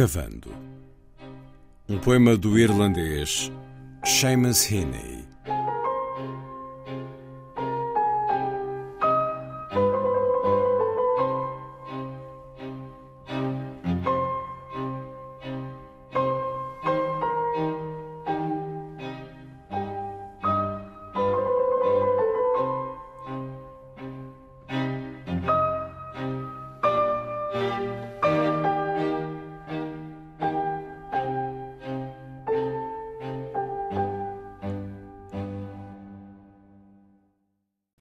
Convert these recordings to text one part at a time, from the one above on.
Cavando. Um poema do irlandês Seamus Heaney.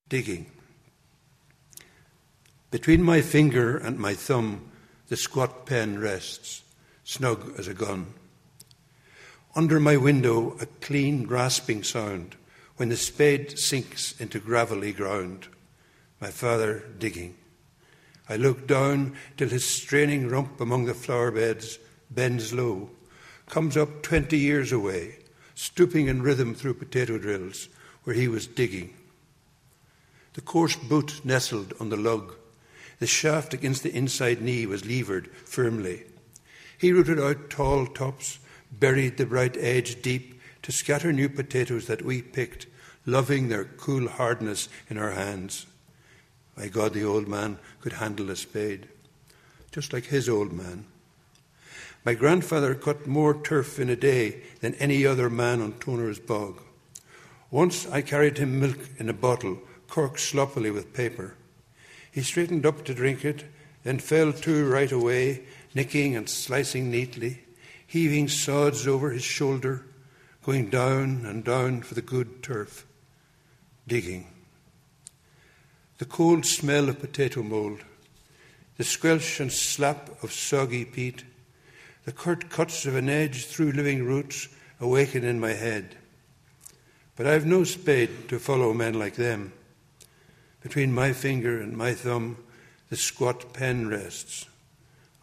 Digging. Between my finger and my thumb, the squat pen rests, snug as a gun. Under my window, a clean, rasping sound when the spade sinks into gravelly ground. My father digging. I look down till his straining rump among the flower beds bends low, comes up twenty years away, stooping in rhythm through potato drills where he was digging. The coarse boot nestled on the lug. The shaft against the inside knee was levered firmly. He rooted out tall tops, buried the bright edge deep to scatter new potatoes that we picked, loving their cool hardness in our hands. My God, the old man could handle a spade, just like his old man. My grandfather cut more turf in a day than any other man on Toner's bog. Once I carried him milk in a bottle corked sloppily with paper. He straightened up to drink it, then fell to right away, nicking and slicing neatly, heaving sods over his shoulder, going down and down for the good turf, digging. The cold smell of potato mould, the squelch and slap of soggy peat, the curt cuts of an edge through living roots awaken in my head. But I've no spade to follow men like them. Between my finger and my thumb, the squat pen rests.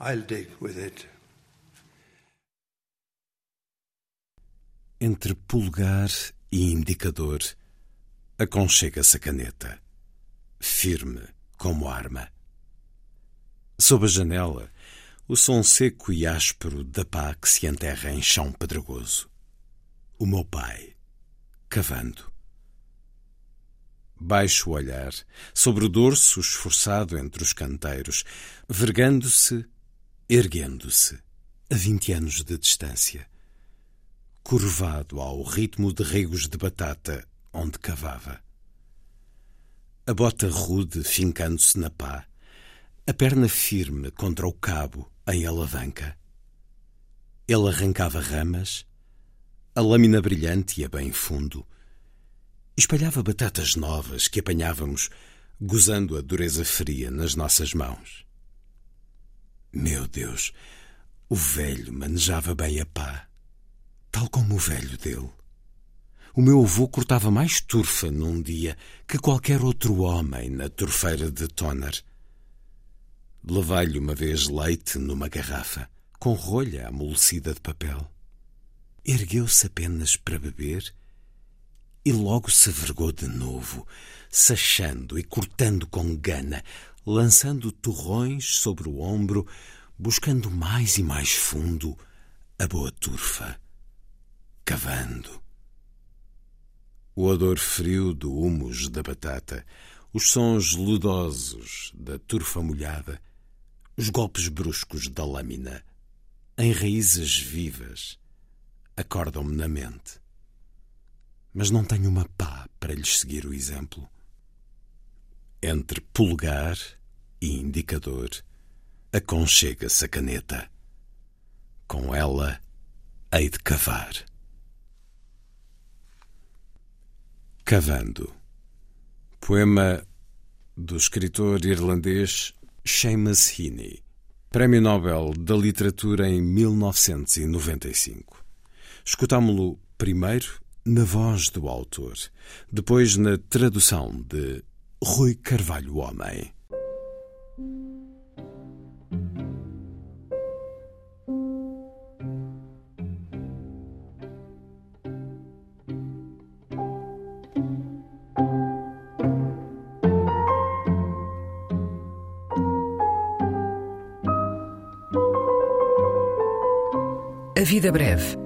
I'll dig with it. Entre pulgar e indicador, aconchega-se a caneta, firme como arma. Sob a janela, o som seco e áspero da pá que se enterra em chão pedregoso. O meu pai, cavando. Baixo o olhar, sobre o dorso esforçado entre os canteiros, vergando-se, erguendo-se, a vinte anos de distância. Curvado ao ritmo de regos de batata onde cavava. A bota rude fincando-se na pá, a perna firme contra o cabo em alavanca. Ele arrancava ramas, a lâmina brilhante ia bem fundo, espalhava batatas novas que apanhávamos, gozando a dureza fria nas nossas mãos. Meu Deus, o velho manejava bem a pá, tal como o velho dele. O meu avô cortava mais turfa num dia que qualquer outro homem na turfeira de Toner. Levei-lhe uma vez leite numa garrafa, com rolha amolecida de papel. Ergueu-se apenas para beber e logo se vergou de novo, sachando e cortando com gana, lançando torrões sobre o ombro, buscando mais e mais fundo a boa turfa, cavando. O odor frio do humus da batata, os sons ludosos da turfa molhada, os golpes bruscos da lâmina, em raízes vivas, acordam-me na mente. Mas não tenho uma pá para lhes seguir o exemplo. Entre polegar e indicador, aconchega-se a caneta. Com ela, hei de cavar. Cavando. Poema do escritor irlandês Seamus Heaney. Prémio Nobel da Literatura em 1995. Escutámo-lo primeiro na voz do autor, depois na tradução de Rui Carvalho Homem. A Vida Breve.